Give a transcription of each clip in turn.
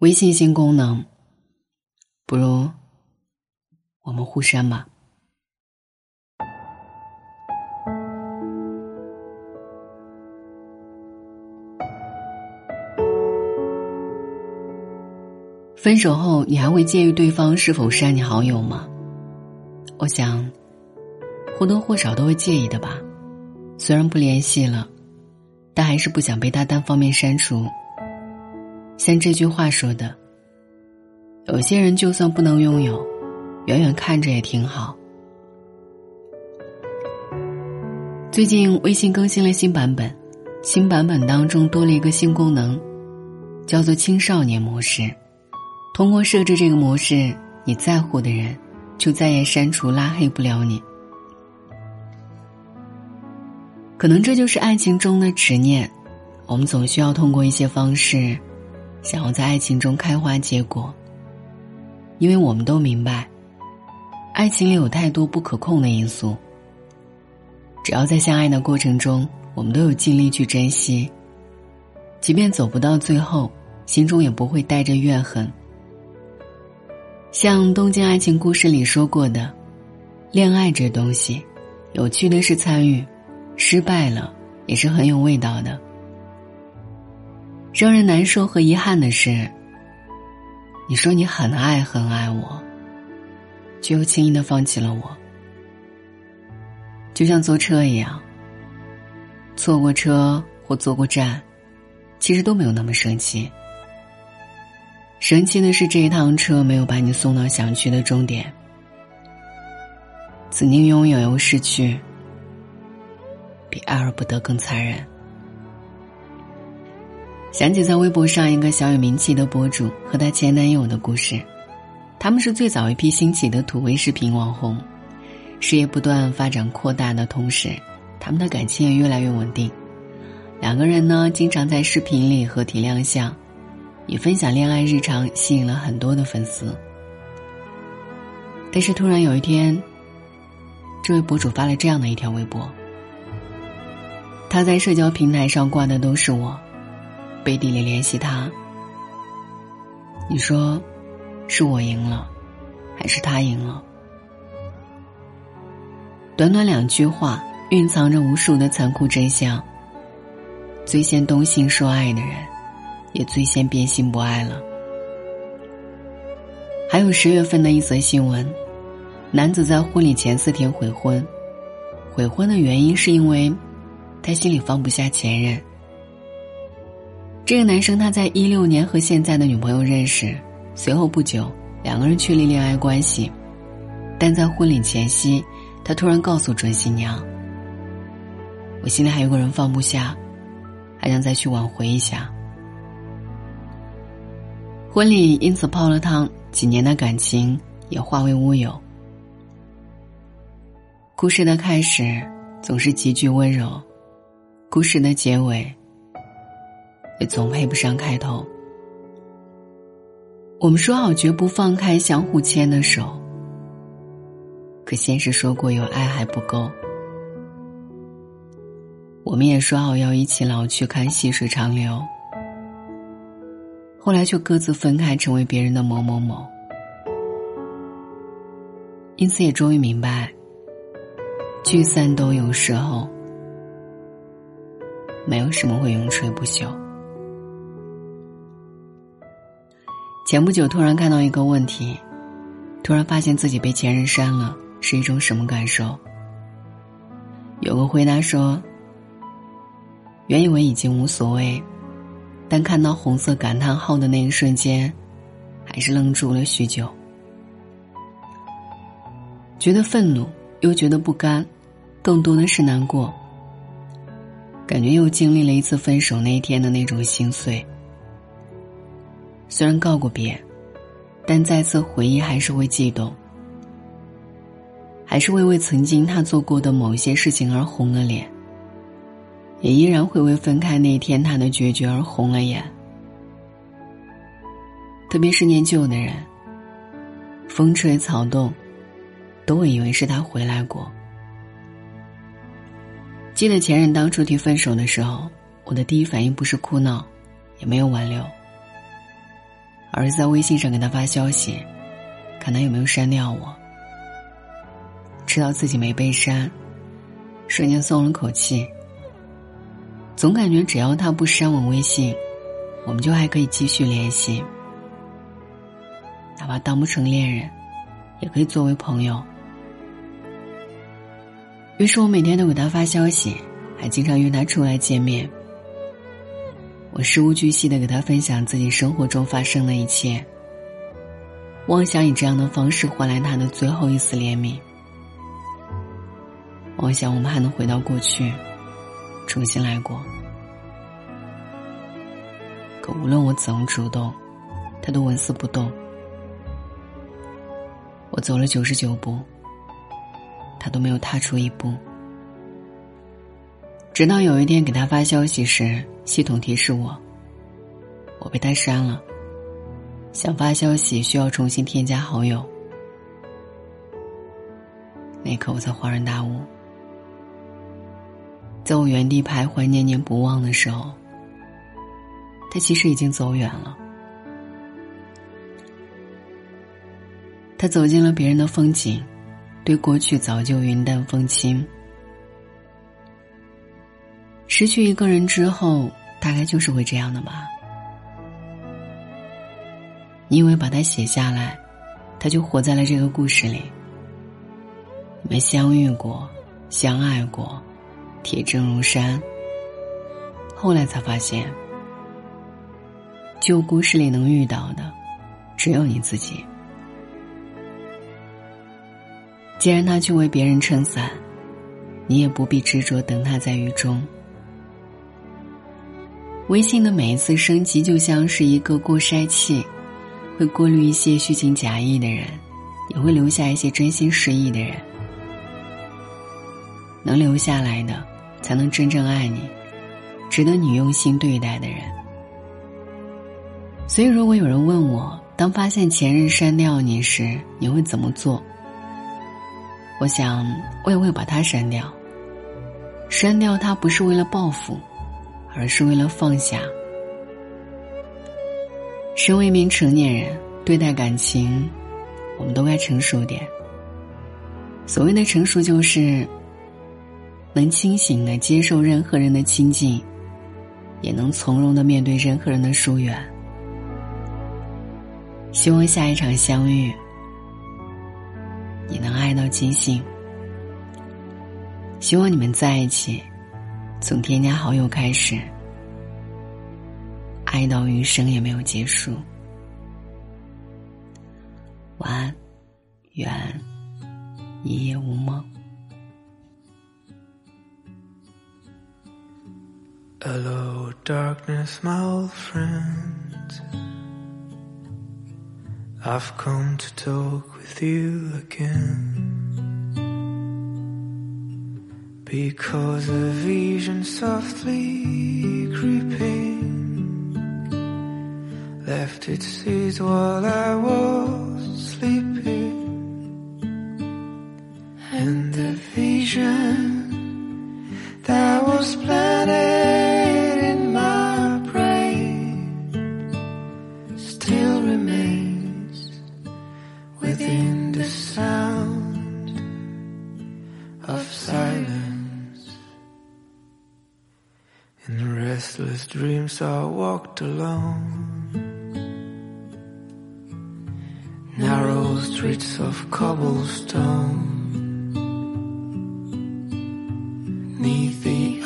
微信新功能，不如我们互删吧。分手后，你还会介意对方是否删你好友吗？我想，或多或少都会介意的吧。虽然不联系了，但还是不想被他单方面删除。像这句话说的：“有些人就算不能拥有，远远看着也挺好。”最近微信更新了新版本，新版本当中多了一个新功能，叫做“青少年模式”。通过设置这个模式，你在乎的人就再也删除拉黑不了你。可能这就是爱情中的执念，我们总需要通过一些方式，想要在爱情中开花结果。因为我们都明白，爱情里有太多不可控的因素。只要在相爱的过程中，我们都有尽力去珍惜，即便走不到最后，心中也不会带着怨恨。像《东京爱情故事》里说过的，恋爱这东西，有趣的是参与，失败了也是很有味道的。让人难受和遗憾的是，你说你很爱很爱我，却又轻易的放弃了我。就像坐车一样，错过车或坐过站，其实都没有那么生气。神奇的是，这一趟车没有把你送到想去的终点。曾经拥有又失去，比爱而不得更残忍。想起在微博上一个小有名气的博主和她前男友的故事，他们是最早一批兴起的土味视频网红，事业不断发展扩大的同时，他们的感情也越来越稳定。两个人呢，经常在视频里合体亮相。以分享恋爱日常吸引了很多的粉丝，但是突然有一天，这位博主发了这样的一条微博：他在社交平台上挂的都是我，背地里联系他。你说，是我赢了，还是他赢了？短短两句话，蕴藏着无数的残酷真相。最先动心说爱的人。也最先变心不爱了。还有十月份的一则新闻，男子在婚礼前四天悔婚，悔婚的原因是因为他心里放不下前任。这个男生他在一六年和现在的女朋友认识，随后不久两个人确立恋爱关系，但在婚礼前夕，他突然告诉准新娘：“我心里还有个人放不下，还想再去挽回一下。”婚礼因此泡了汤，几年的感情也化为乌有。故事的开始总是极具温柔，故事的结尾也总配不上开头。我们说好绝不放开相互牵的手，可现实说过有爱还不够。我们也说好要一起老去，看细水长流。后来却各自分开，成为别人的某某某。因此，也终于明白，聚散都有时候，没有什么会永垂不朽。前不久，突然看到一个问题，突然发现自己被前任删了，是一种什么感受？有个回答说：“原以为已经无所谓。”但看到红色感叹号的那一瞬间，还是愣住了许久，觉得愤怒，又觉得不甘，更多的是难过。感觉又经历了一次分手那一天的那种心碎。虽然告过别，但再次回忆还是会悸动，还是会为曾经他做过的某些事情而红了脸。也依然会为分开那天他的决绝而红了眼，特别是念旧的人，风吹草动，都会以为是他回来过。记得前任当初提分手的时候，我的第一反应不是哭闹，也没有挽留，而是在微信上给他发消息，看他有没有删掉我。知道自己没被删，瞬间松了口气。总感觉只要他不删我微信，我们就还可以继续联系，哪怕当不成恋人，也可以作为朋友。于是我每天都给他发消息，还经常约他出来见面。我事无巨细的给他分享自己生活中发生的一切，妄想以这样的方式换来他的最后一丝怜悯。妄想我们还能回到过去，重新来过。可无论我怎么主动，他都纹丝不动。我走了九十九步，他都没有踏出一步。直到有一天给他发消息时，系统提示我，我被他删了。想发消息需要重新添加好友。那刻我才恍然大悟，在我原地徘徊、念念不忘的时候，他其实已经走远了。他走进了别人的风景，对过去早就云淡风轻。失去一个人之后，大概就是会这样的吧。你以为把它写下来，他就活在了这个故事里。你们相遇过，相爱过，铁证如山。后来才发现，旧故事里能遇到的，只有你自己。既然他去为别人撑伞，你也不必执着等他在雨中。微信的每一次升级，就像是一个过筛器，会过滤一些虚情假意的人，也会留下一些真心实意的人。能留下来的，才能真正爱你，值得你用心对待的人。所以，如果有人问我，当发现前任删掉你时，你会怎么做？我想，我也会把他删掉。删掉他，不是为了报复。而是为了放下。身为一名成年人，对待感情，我们都该成熟点。所谓的成熟，就是能清醒的接受任何人的亲近，也能从容的面对任何人的疏远。希望下一场相遇，你能爱到尽兴。希望你们在一起。从添加好友开始，爱到余生也没有结束。晚安，愿一夜无梦。Hello, darkness, my old friend. I've come to talk with you again. Because a vision softly creeping left its seeds while I was sleeping, and the vision that was planted dreams I walked alone. Narrow streets of cobblestone. Neath the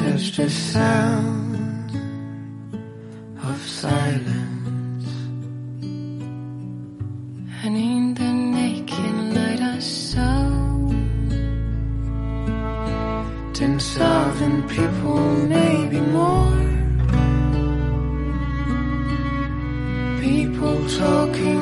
and touched the sound of silence. And in the naked light I saw ten thousand people, maybe more. People talking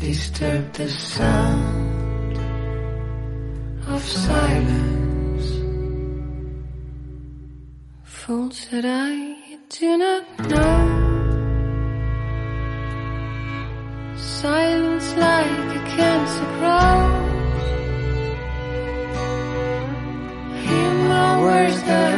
disturb the sound of silence. Fools that I do not know. Silence like a cancer grows. Hear my words that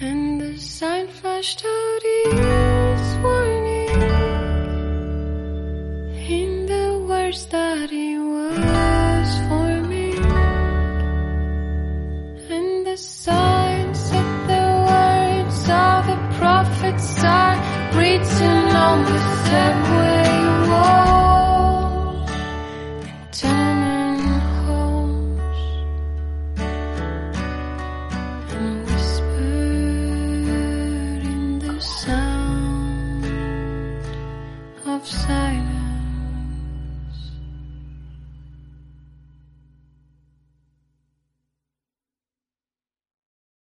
and the sign flashed out its warning. In the words that he was forming, and the sign of the words of the prophets are written on the subway